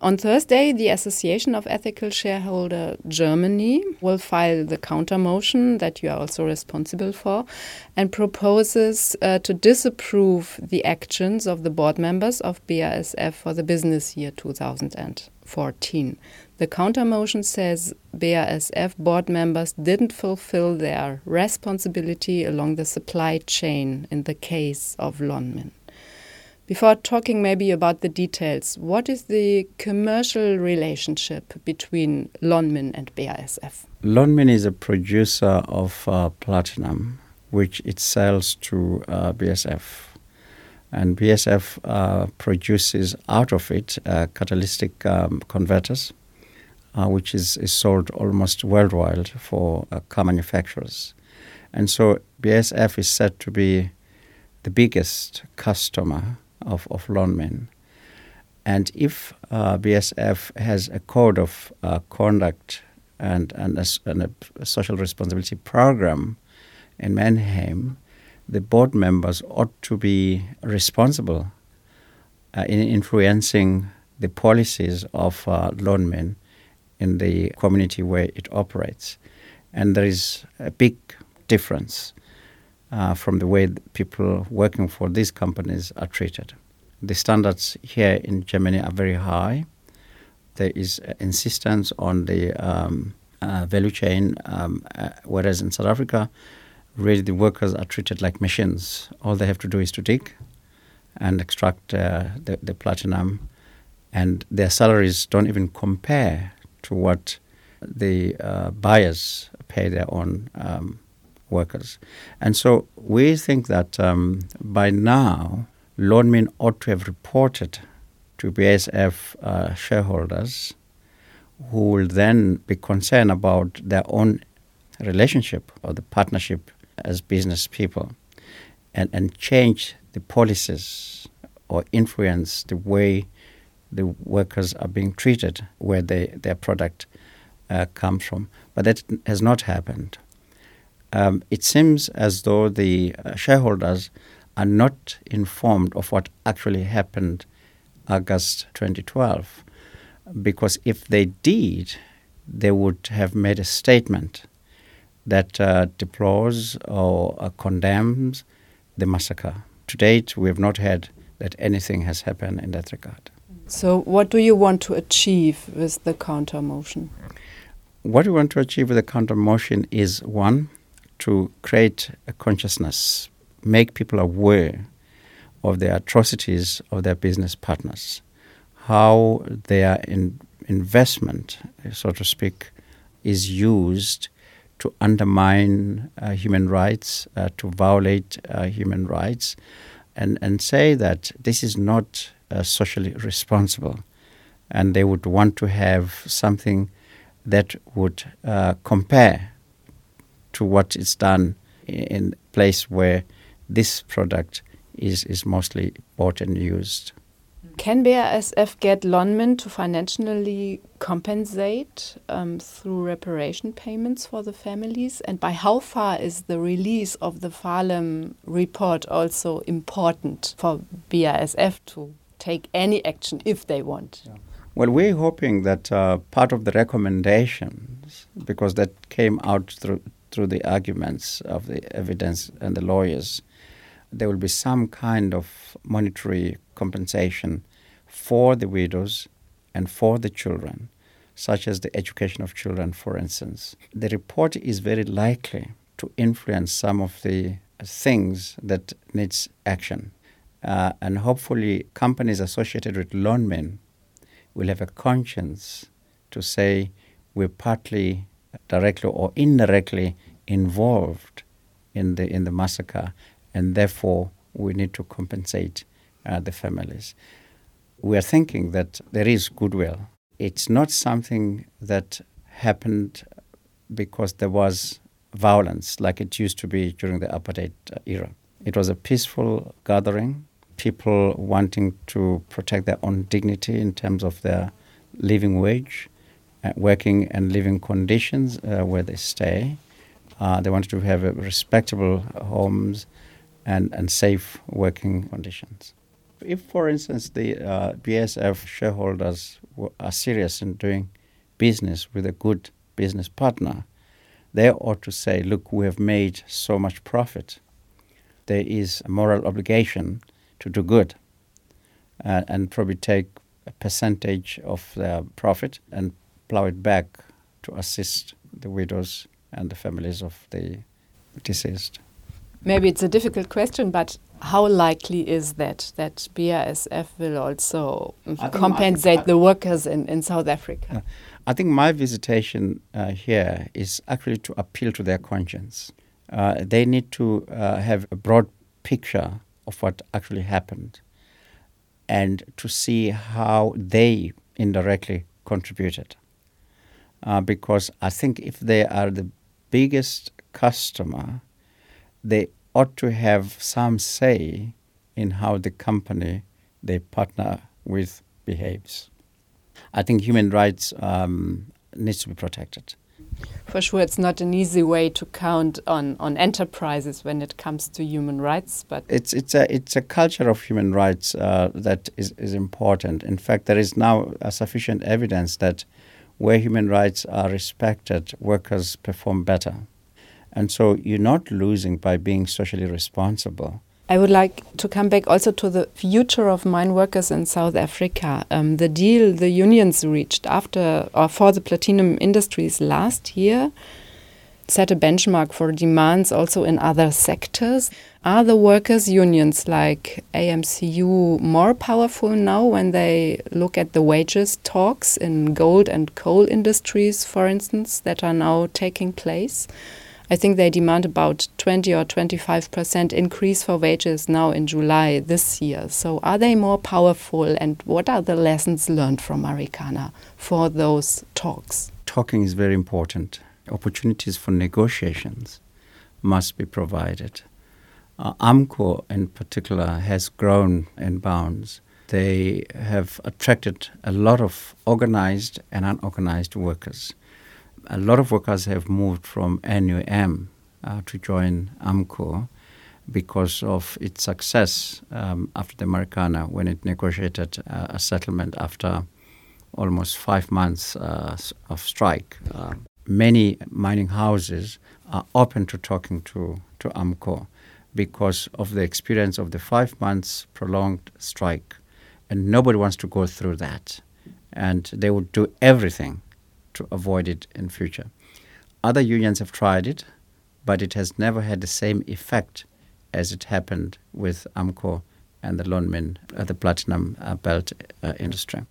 On Thursday, the Association of Ethical Shareholder Germany will file the counter motion that you are also responsible for and proposes uh, to disapprove the actions of the board members of BASF for the business year 2014. The counter motion says BASF board members didn't fulfill their responsibility along the supply chain in the case of Lonmin. Before talking maybe about the details, what is the commercial relationship between Lonmin and BASF? Lonmin is a producer of uh, platinum, which it sells to uh, BASF. And BASF uh, produces out of it uh, catalytic um, converters, uh, which is, is sold almost worldwide for uh, car manufacturers. And so BASF is said to be the biggest customer of, of Lonmin. And if uh, BASF has a code of uh, conduct and, and, a, and, a, social responsibility program in Mannheim, the board members ought to be responsible uh, in influencing the policies of uh, Lonmin in the community where it operates. And there is a big difference uh, from the way people working for these companies are treated. The standards here in Germany are very high. There is insistence on the um, uh, value chain, um, uh, whereas in South Africa, really the workers are treated like machines. All they have to do is to dig and extract uh, the, the platinum, and their salaries don't even compare to what the uh, buyers pay their own um, workers. And so we think that um, by now, Lonmin ought to have reported to BASF uh, shareholders who will then be concerned about their own relationship or the partnership as business people and, and change the policies or influence the way the workers are being treated where they, their product uh, comes from. But that has not happened um, it seems as though the uh, shareholders are not informed of what actually happened August 2012. Because if they did, they would have made a statement that uh, deplores or uh, condemns the massacre. To date, we have not heard that anything has happened in that regard. So, what do you want to achieve with the counter motion? What we want to achieve with the counter motion is one, to create a consciousness, make people aware of the atrocities of their business partners, how their in investment, so to speak, is used to undermine uh, human rights, uh, to violate uh, human rights, and, and say that this is not uh, socially responsible. And they would want to have something that would uh, compare to what is done in place where this product is, is mostly bought and used. Can BASF get Lonmin to financially compensate um, through reparation payments for the families? And by how far is the release of the Farlam report also important for BASF to take any action if they want? Yeah. Well, we're hoping that uh, part of the recommendations, because that came out through through the arguments of the evidence and the lawyers, there will be some kind of monetary compensation for the widows and for the children, such as the education of children, for instance. The report is very likely to influence some of the things that needs action. Uh, and hopefully, companies associated with Lonmin will have a conscience to say we're partly directly or indirectly involved in the in the massacre, and therefore we need to compensate uh, the families. We are thinking that there is goodwill. It's not something that happened because there was violence like it used to be during the apartheid uh, era. It was a peaceful gathering, people wanting to protect their own dignity in terms of their living wage working and living conditions uh, where they stay. Uh, they wanted to have respectable homes and, and safe working conditions. If, for instance, the uh, BASF shareholders are serious in doing business with a good business partner, they ought to say, look, we have made so much profit. There is a moral obligation to do good uh, and probably take a percentage of the profit and plow it back to assist the widows and the families of the deceased. Maybe it's a difficult question, but how likely is that that BASF will also compensate the workers in, in South Africa? I think my visitation uh, here is actually to appeal to their conscience. Uh, they need to uh, have a broad picture of what actually happened and to see how they indirectly contributed. Uh, because I think if they are the biggest customer, they ought to have some say in how the company they partner with behaves. I think human rights um, needs to be protected. For sure, it's not an easy way to count on, on enterprises when it comes to human rights, but it's it's a it's a culture of human rights uh, that is, is important. In fact, there is now sufficient evidence that where human rights are respected, workers perform better. And so you're not losing by being socially responsible. I would like to come back also to the future of mine workers in South Africa. Um, the deal the unions reached after or for the platinum industries last year set a benchmark for demands also in other sectors. Are the workers' unions like AMCU more powerful now when they look at the wages talks in gold and coal industries, for instance, that are now taking place? I think they demand about 20 or 25 percent increase for wages now in July this year. So, are they more powerful, and what are the lessons learned from Marikana for those talks? Talking is very important opportunities for negotiations must be provided. Uh, AMCU, in particular, has grown in bounds. They have attracted a lot of organized and unorganized workers. A lot of workers have moved from NUM uh, to join AMCU because of its success um, after the Marikana when it negotiated uh, a settlement after almost five months uh, of strike. Uh, many mining houses are open to talking to, to AMCU because of the experience of the five months prolonged strike. And nobody wants to go through that. And they would do everything to avoid it in future. Other unions have tried it, but it has never had the same effect as it happened with AMCU and the Lonmin, uh, the platinum uh, belt uh, industry.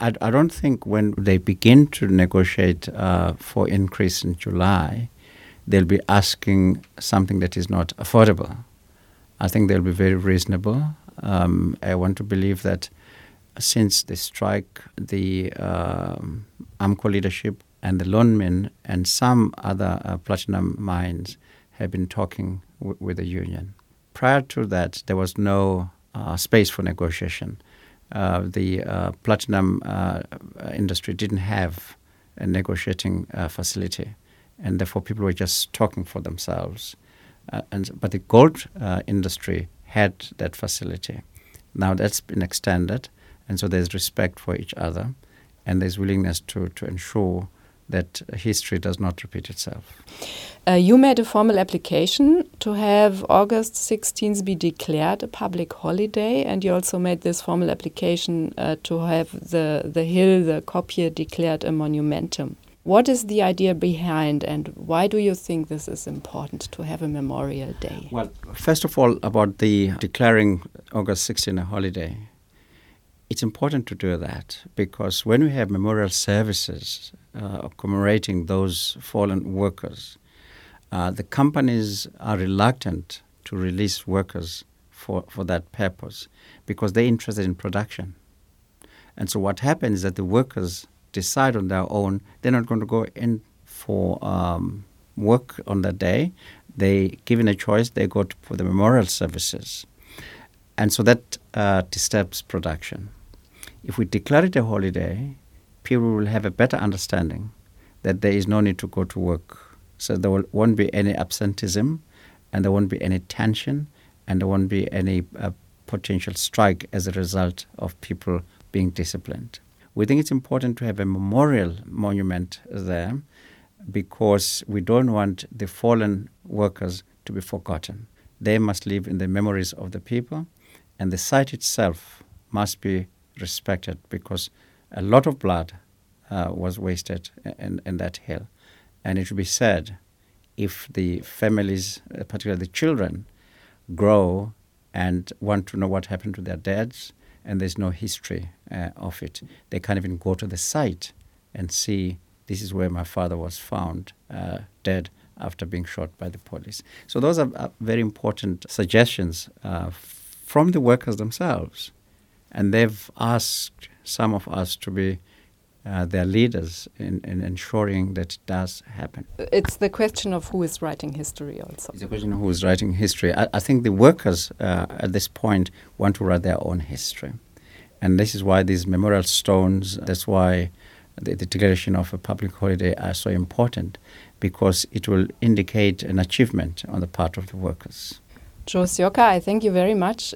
I, I don't think when they begin to negotiate uh, for increase in July, they'll be asking something that is not affordable. I think they'll be very reasonable. Um, I want to believe that since the strike, the um, AMCU leadership and the Lonmin and some other uh, platinum mines have been talking w- with the union. Prior to that, there was no uh, space for negotiation. Uh, the uh, platinum uh, industry didn't have a negotiating facility, and therefore people were just talking for themselves. and but the gold industry had that facility. Now that's been extended, and so there's respect for each other, and there's willingness to to ensure that history does not repeat itself. Uh, you made a formal application to have August 16th be declared a public holiday, and you also made this formal application uh, to have the, the hill, the Kopje, declared a monumentum. What is the idea behind, and why do you think this is important to have a memorial day? Well, first of all, about the declaring August 16 a holiday, it's important to do that because when we have memorial services uh, commemorating those fallen workers, uh, the companies are reluctant to release workers for, for that purpose because they're interested in production. And so what happens is that the workers decide on their own they're not going to go in for um, work on that day. They, given a choice, they go to, for the memorial services. And so that uh, disturbs production. If we declare it a holiday, people will have a better understanding that there is no need to go to work. So there will, won't be any absenteeism, and there won't be any tension, and there won't be any uh, potential strike as a result of people being disciplined. We think it's important to have a memorial monument there because we don't want the fallen workers to be forgotten. They must live in the memories of the people, and the site itself must be respected because a lot of blood uh, was wasted in, in that hill. And it should be said if the families, uh, particularly the children, grow and want to know what happened to their dads, and there's no history uh, of it, they can't even go to the site and see this is where my father was found uh, dead after being shot by the police. So those are uh, very important suggestions uh, from the workers themselves, and they've asked some of us to be uh, their leaders in, in, ensuring that it does happen. It's the question of who is writing history also. It's a question of who is writing history. I, I think the workers uh, at this point want to write their own history. And this is why these memorial stones, that's why the, the declaration of a public holiday are so important, because it will indicate an achievement on the part of the workers. Jo Seoka, I thank you very much